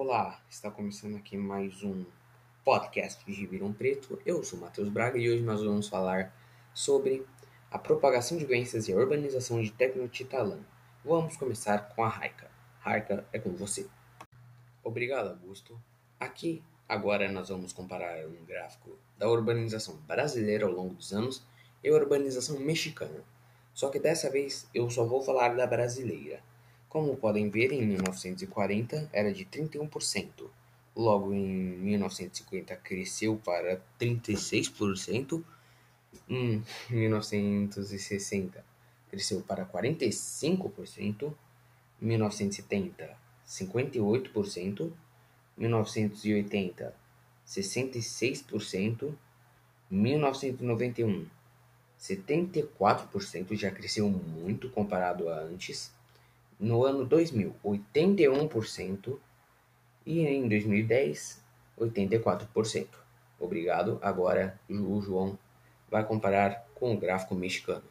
Olá, está começando aqui mais um podcast de Ribeirão Preto. Eu sou Matheus Braga e hoje nós vamos falar sobre a propagação de doenças e a urbanização de Tecnotitalã. Vamos começar com a Raika. Raika, é com você. Obrigado, Augusto. Aqui, agora nós vamos comparar um gráfico da urbanização brasileira ao longo dos anos e a urbanização mexicana. Só que dessa vez eu só vou falar da brasileira. Como podem ver, em 1940 era de 31%, logo em 1950 cresceu para 36%, em 1960 cresceu para 45%, em 1970 58%, 1980 66%, 1991 74% já cresceu muito comparado a antes. No ano 2000, 81% e em 2010, 84%. Obrigado. Agora o João vai comparar com o gráfico mexicano.